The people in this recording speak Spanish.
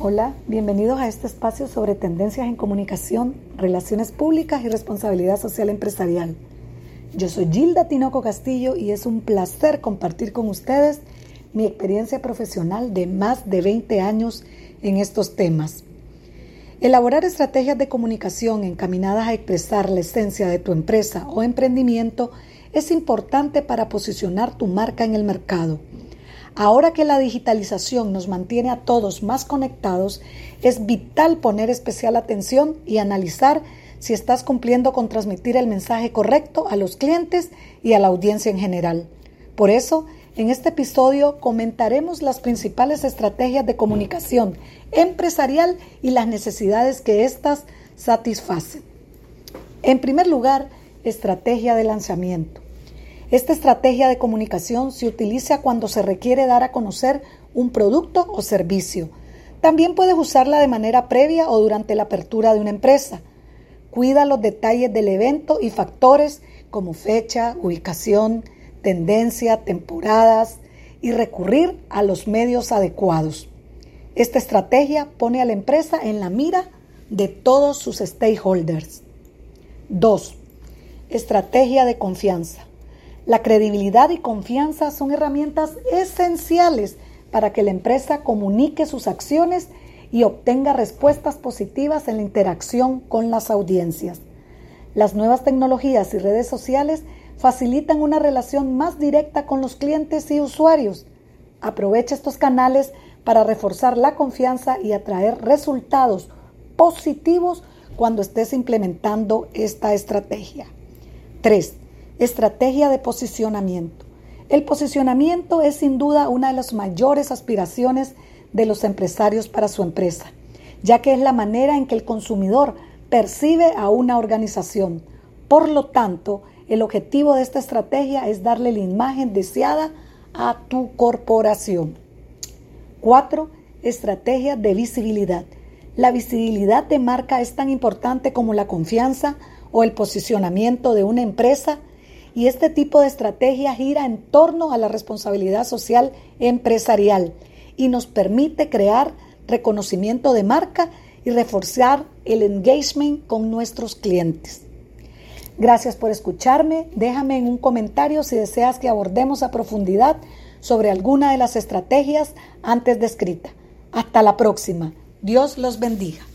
Hola, bienvenidos a este espacio sobre tendencias en comunicación, relaciones públicas y responsabilidad social empresarial. Yo soy Gilda Tinoco Castillo y es un placer compartir con ustedes mi experiencia profesional de más de 20 años en estos temas. Elaborar estrategias de comunicación encaminadas a expresar la esencia de tu empresa o emprendimiento es importante para posicionar tu marca en el mercado Ahora que la digitalización nos mantiene a todos más conectados, es vital poner especial atención y analizar si estás cumpliendo con transmitir el mensaje correcto a los clientes y a la audiencia en general. Por eso, en este episodio comentaremos las principales estrategias de comunicación empresarial y las necesidades que éstas satisfacen. En primer lugar, estrategia de lanzamiento. Esta estrategia de comunicación se utiliza cuando se requiere dar a conocer un producto o servicio. También puedes usarla de manera previa o durante la apertura de una empresa. Cuida los detalles del evento y factores como fecha, ubicación, tendencia, temporadas y recurrir a los medios adecuados. Esta estrategia pone a la empresa en la mira de todos sus stakeholders. 2. Estrategia de confianza. La credibilidad y confianza son herramientas esenciales para que la empresa comunique sus acciones y obtenga respuestas positivas en la interacción con las audiencias. Las nuevas tecnologías y redes sociales facilitan una relación más directa con los clientes y usuarios. Aprovecha estos canales para reforzar la confianza y atraer resultados positivos cuando estés implementando esta estrategia. 3. Estrategia de posicionamiento. El posicionamiento es sin duda una de las mayores aspiraciones de los empresarios para su empresa, ya que es la manera en que el consumidor percibe a una organización. Por lo tanto, el objetivo de esta estrategia es darle la imagen deseada a tu corporación. 4. Estrategia de visibilidad. La visibilidad de marca es tan importante como la confianza o el posicionamiento de una empresa y este tipo de estrategia gira en torno a la responsabilidad social empresarial y nos permite crear reconocimiento de marca y reforzar el engagement con nuestros clientes. Gracias por escucharme. Déjame en un comentario si deseas que abordemos a profundidad sobre alguna de las estrategias antes descritas. Hasta la próxima. Dios los bendiga.